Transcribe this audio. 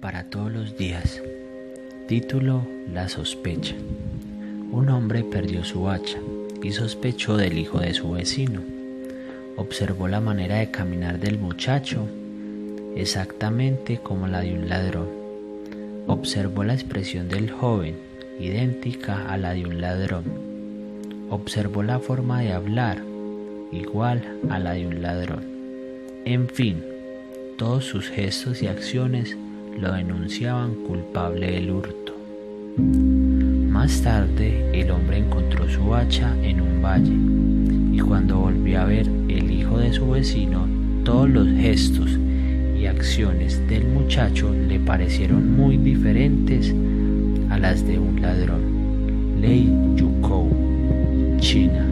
Para todos los días. Título La sospecha. Un hombre perdió su hacha y sospechó del hijo de su vecino. Observó la manera de caminar del muchacho exactamente como la de un ladrón. Observó la expresión del joven idéntica a la de un ladrón. Observó la forma de hablar igual a la de un ladrón. En fin, todos sus gestos y acciones lo denunciaban culpable del hurto. Más tarde el hombre encontró su hacha en un valle y cuando volvió a ver el hijo de su vecino, todos los gestos y acciones del muchacho le parecieron muy diferentes a las de un ladrón. Lei Yukou, China.